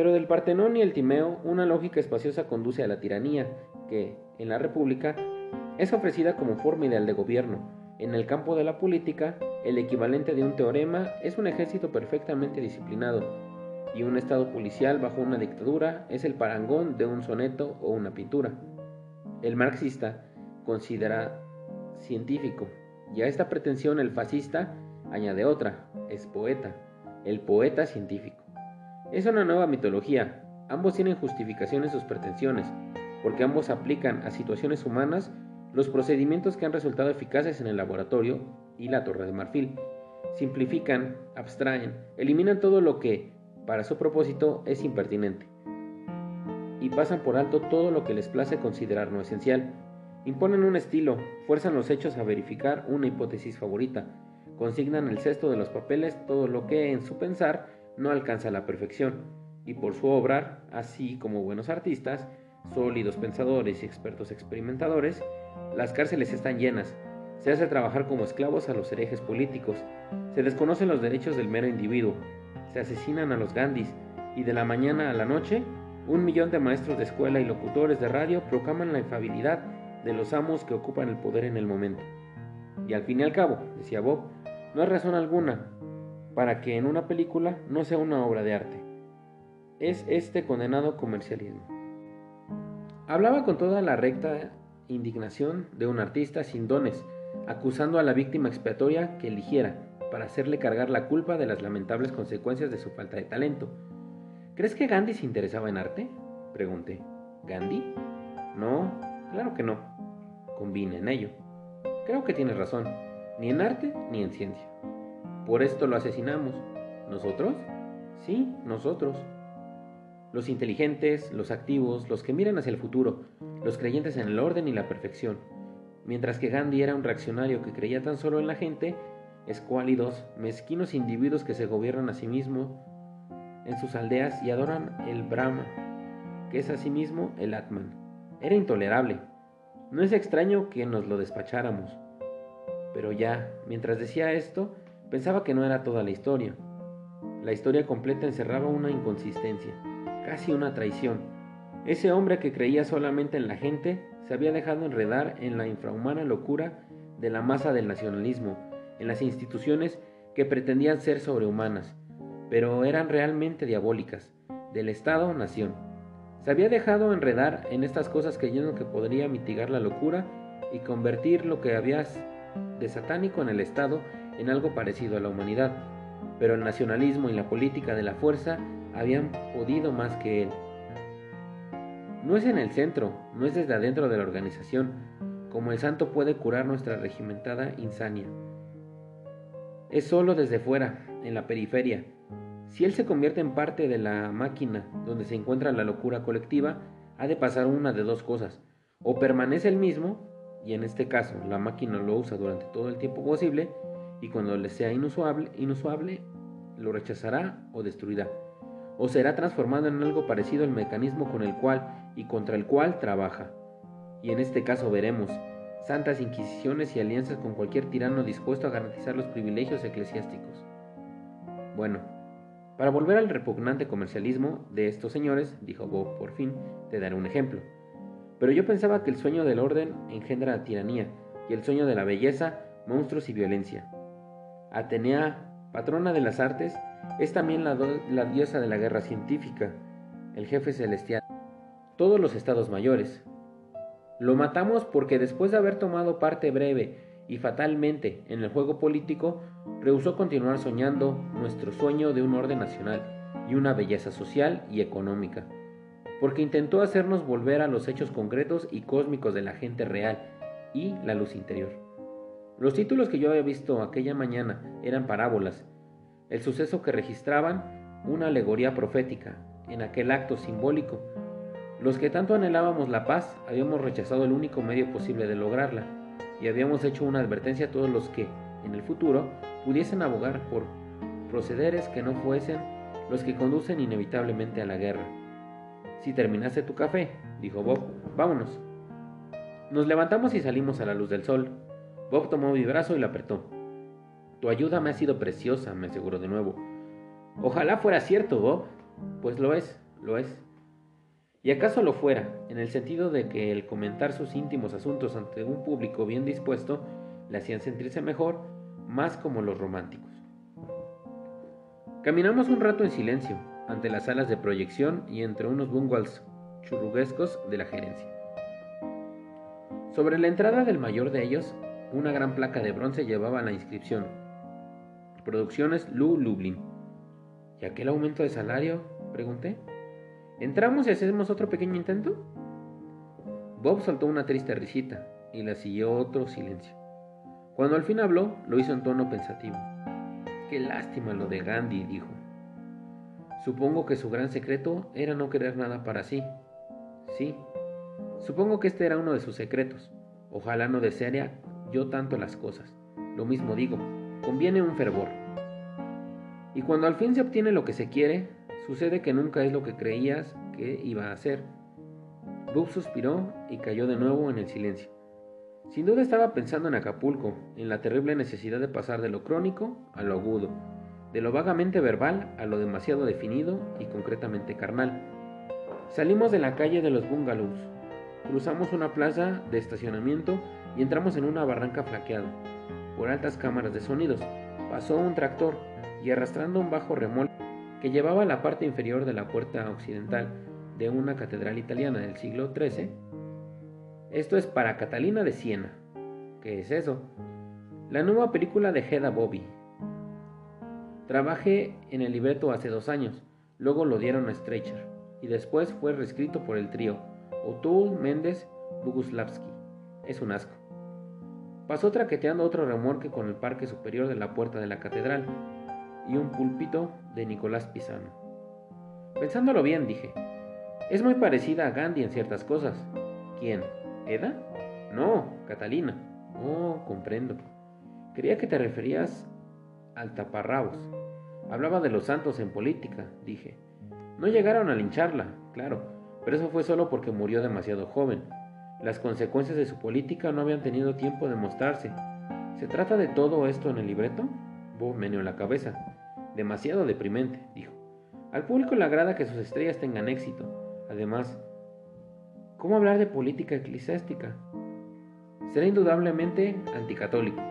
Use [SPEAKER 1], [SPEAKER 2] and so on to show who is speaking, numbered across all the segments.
[SPEAKER 1] Pero del Partenón y el Timeo, una lógica espaciosa conduce a la tiranía, que, en la República, es ofrecida como forma ideal de gobierno. En el campo de la política, el equivalente de un teorema es un ejército perfectamente disciplinado, y un estado policial bajo una dictadura es el parangón de un soneto o una pintura. El marxista considera científico, y a esta pretensión el fascista añade otra, es poeta, el poeta científico. Es una nueva mitología, ambos tienen justificación en sus pretensiones, porque ambos aplican a situaciones humanas los procedimientos que han resultado eficaces en el laboratorio y la torre de marfil. Simplifican, abstraen, eliminan todo lo que, para su propósito, es impertinente. Y pasan por alto todo lo que les place considerar no esencial. Imponen un estilo, fuerzan los hechos a verificar una hipótesis favorita, consignan el cesto de los papeles todo lo que, en su pensar, no alcanza la perfección, y por su obrar, así como buenos artistas, sólidos pensadores y expertos experimentadores, las cárceles están llenas, se hace trabajar como esclavos a los herejes políticos, se desconocen los derechos del mero individuo, se asesinan a los Gandhis y de la mañana a la noche, un millón de maestros de escuela y locutores de radio proclaman la infabilidad de los amos que ocupan el poder en el momento. Y al fin y al cabo, decía Bob, no hay razón alguna para que en una película no sea una obra de arte. Es este condenado comercialismo. Hablaba con toda la recta indignación de un artista sin dones, acusando a la víctima expiatoria que eligiera para hacerle cargar la culpa de las lamentables consecuencias de su falta de talento. ¿Crees que Gandhi se interesaba en arte? Pregunté. ¿Gandhi? No, claro que no. Convine en ello. Creo que tienes razón, ni en arte ni en ciencia. Por esto lo asesinamos. ¿Nosotros? Sí, nosotros. Los inteligentes, los activos, los que miran hacia el futuro, los creyentes en el orden y la perfección. Mientras que Gandhi era un reaccionario que creía tan solo en la gente, escuálidos, mezquinos individuos que se gobiernan a sí mismos en sus aldeas y adoran el Brahma, que es asimismo el Atman. Era intolerable. No es extraño que nos lo despacháramos. Pero ya, mientras decía esto, pensaba que no era toda la historia. La historia completa encerraba una inconsistencia casi una traición. Ese hombre que creía solamente en la gente se había dejado enredar en la infrahumana locura de la masa del nacionalismo, en las instituciones que pretendían ser sobrehumanas, pero eran realmente diabólicas, del Estado-nación. Se había dejado enredar en estas cosas creyendo que podría mitigar la locura y convertir lo que había de satánico en el Estado en algo parecido a la humanidad, pero el nacionalismo y la política de la fuerza habían podido más que él. No es en el centro, no es desde adentro de la organización, como el santo puede curar nuestra regimentada insania. Es solo desde fuera, en la periferia. Si él se convierte en parte de la máquina donde se encuentra la locura colectiva, ha de pasar una de dos cosas. O permanece el mismo, y en este caso la máquina lo usa durante todo el tiempo posible, y cuando le sea inusuable, lo rechazará o destruirá o será transformado en algo parecido al mecanismo con el cual y contra el cual trabaja. Y en este caso veremos santas inquisiciones y alianzas con cualquier tirano dispuesto a garantizar los privilegios eclesiásticos. Bueno, para volver al repugnante comercialismo de estos señores, dijo Bob por fin, te daré un ejemplo. Pero yo pensaba que el sueño del orden engendra tiranía y el sueño de la belleza, monstruos y violencia. Atenea, patrona de las artes, es también la, diosa de la guerra científica, el jefe celestial, todos los estados mayores. Lo matamos porque después de haber tomado parte breve y fatalmente en el juego político, rehusó continuar soñando nuestro sueño de un orden nacional y una belleza social y económica, porque intentó hacernos volver a los hechos concretos y cósmicos de la gente real y la luz interior. Los títulos que yo había visto aquella mañana eran parábolas el suceso que registraban una alegoría profética en aquel acto simbólico. Los que tanto anhelábamos la paz habíamos rechazado el único medio posible de lograrla y habíamos hecho una advertencia a todos los que, en el futuro, pudiesen abogar por procederes que no fuesen los que conducen inevitablemente a la guerra. Si terminaste tu café, dijo Bob, vámonos. Nos levantamos y salimos a la luz del sol. Bob tomó mi brazo y lo apretó. Tu ayuda me ha sido preciosa, me aseguró de nuevo. Ojalá fuera cierto, Bob. Pues lo es, lo es. Y acaso lo fuera, en el sentido de que el comentar sus íntimos asuntos ante un público bien dispuesto le hacían sentirse mejor, más como los románticos. Caminamos un rato en silencio, ante las salas de proyección y entre unos bungalows churruguescos de la gerencia. Sobre la entrada del mayor de ellos, una gran placa de bronce llevaba la inscripción Producciones Lu Lublin. ¿Y aquel aumento de salario? pregunté. ¿Entramos y hacemos otro pequeño intento? Bob soltó una triste risita y la siguió otro silencio. Cuando al fin habló, lo hizo en tono pensativo. Qué lástima lo de Gandhi, dijo. Supongo que su gran secreto era no querer nada para sí. Sí, supongo que este era uno de sus secretos. Ojalá no deseara yo tanto las cosas. Lo mismo digo, conviene un fervor. Y cuando al fin se obtiene lo que se quiere, sucede que nunca es lo que creías que iba a ser. Bob suspiró y cayó de nuevo en el silencio. Sin duda estaba pensando en Acapulco, en la terrible necesidad de pasar de lo crónico a lo agudo, de lo vagamente verbal a lo demasiado definido y concretamente carnal. Salimos de la calle de los bungalows, cruzamos una plaza de estacionamiento y entramos en una barranca flaqueada, por altas cámaras de sonidos. Pasó un tractor y arrastrando un bajo remolque que llevaba la parte inferior de la puerta occidental de una catedral italiana del siglo XIII. Esto es para Catalina de Siena. ¿Qué es eso? La nueva película de Hedda Bobby. Trabajé en el libreto hace dos años, luego lo dieron a Streicher y después fue reescrito por el trío O'Toole, Méndez, Buguslavski. Es un asco. Pasó traqueteando otro remolque con el parque superior de la puerta de la catedral y un púlpito de Nicolás Pisano. Pensándolo bien, dije, es muy parecida a Gandhi en ciertas cosas. ¿Quién? ¿Eda? No, Catalina. Oh, comprendo. Creía que te referías al taparrabos. Hablaba de los santos en política, dije. No llegaron a lincharla, claro, pero eso fue solo porque murió demasiado joven. Las consecuencias de su política no habían tenido tiempo de mostrarse. ¿Se trata de todo esto en el libreto? Bob meneó la cabeza. Demasiado deprimente, dijo. Al público le agrada que sus estrellas tengan éxito. Además, ¿cómo hablar de política eclesiástica? Será indudablemente anticatólico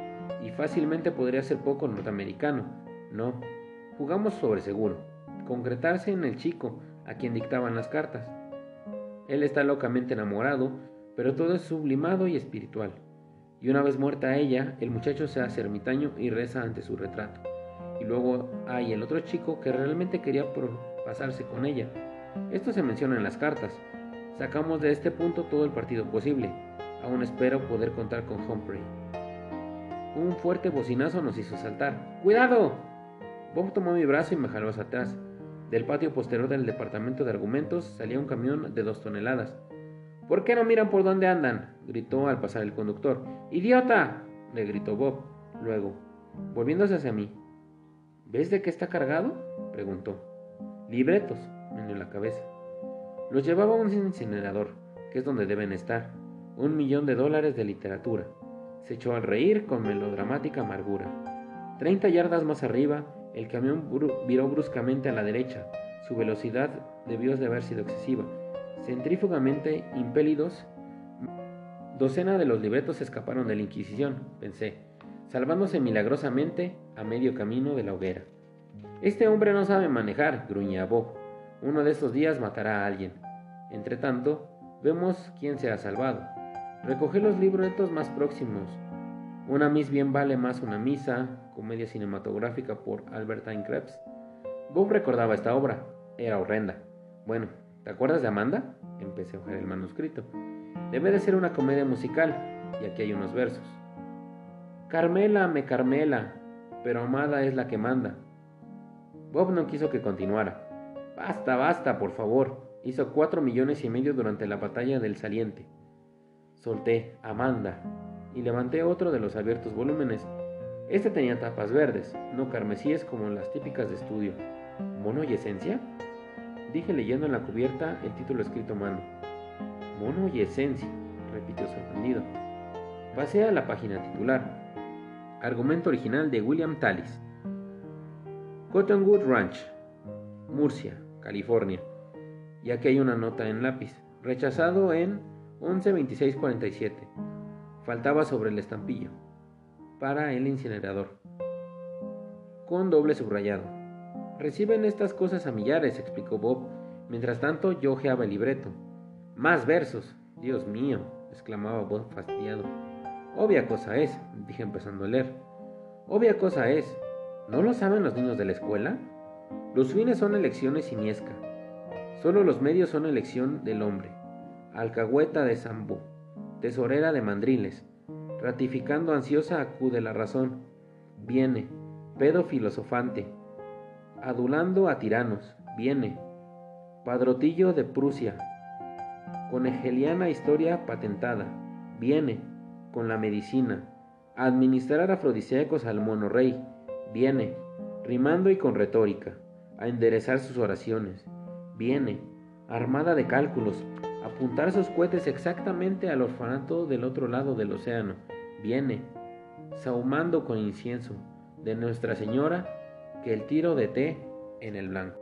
[SPEAKER 1] y fácilmente podría ser poco norteamericano. No, jugamos sobre seguro. Concretarse en el chico a quien dictaban las cartas. Él está locamente enamorado pero todo es sublimado y espiritual. Y una vez muerta ella, el muchacho se hace ermitaño y reza ante su retrato. Y luego hay el otro chico que realmente quería pasarse con ella. Esto se menciona en las cartas. Sacamos de este punto todo el partido posible. Aún espero poder contar con Humphrey. Un fuerte bocinazo nos hizo saltar. ¡Cuidado! Bob tomó mi brazo y me jaló hacia atrás. Del patio posterior del departamento de argumentos salía un camión de dos toneladas. ¿Por qué no miran por dónde andan? gritó al pasar el conductor. ¡Idiota! le gritó Bob. Luego, volviéndose hacia mí. ¿Ves de qué está cargado? preguntó. Libretos, meneó la cabeza. Los llevaba un incinerador, que es donde deben estar. Un millón de dólares de literatura. Se echó al reír con melodramática amargura. Treinta yardas más arriba, el camión viró bruscamente a la derecha. Su velocidad debió de haber sido excesiva Centrífugamente impelidos, docena de los libretos escaparon de la Inquisición, pensé, salvándose milagrosamente a medio camino de la hoguera. Este hombre no sabe manejar, gruñía Bob. Uno de estos días matará a alguien. Entre tanto, vemos quién se ha salvado. Recogí los libretos más próximos. Una Miss bien vale más una misa, comedia cinematográfica por Albertine Krebs. Bob recordaba esta obra. Era horrenda. Bueno, ¿Te acuerdas de Amanda? Empecé a ojear el manuscrito. Debe de ser una comedia musical, y aquí hay unos versos. Carmela, me Carmela, pero Amada es la que manda. Bob no quiso que continuara. Basta, basta, por favor. Hizo cuatro millones y medio durante la batalla del saliente. Solté Amanda y levanté otro de los abiertos volúmenes. Este tenía tapas verdes, no carmesíes como las típicas de estudio. ¿Mono y esencia? Dije leyendo en la cubierta el título escrito a mano. Mono y esencia, repitió sorprendido. Pasé a la página titular. Argumento original de William Tallis. Cottonwood Ranch, Murcia, California. y aquí hay una nota en lápiz, rechazado en 112647. Faltaba sobre el estampillo, para el incinerador, con doble subrayado. Reciben estas cosas a millares, explicó Bob. Mientras tanto, yo ojeaba el libreto. Más versos. Dios mío, exclamaba Bob fastidiado. Obvia cosa es, dije empezando a leer. Obvia cosa es. ¿No lo saben los niños de la escuela? Los fines son elecciones siniesca. Solo los medios son elección del hombre. Alcahueta de Zambú, tesorera de mandriles. Ratificando ansiosa acude la razón. Viene, pedo filosofante. Adulando a tiranos. Viene. Padrotillo de Prusia. Con hegeliana historia patentada. Viene. Con la medicina. administrar afrodisíacos al monorrey. Viene. Rimando y con retórica a enderezar sus oraciones. Viene, armada de cálculos, apuntar sus cohetes exactamente al orfanato del otro lado del océano. Viene, sahumando con incienso de Nuestra Señora que el tiro de té en el blanco.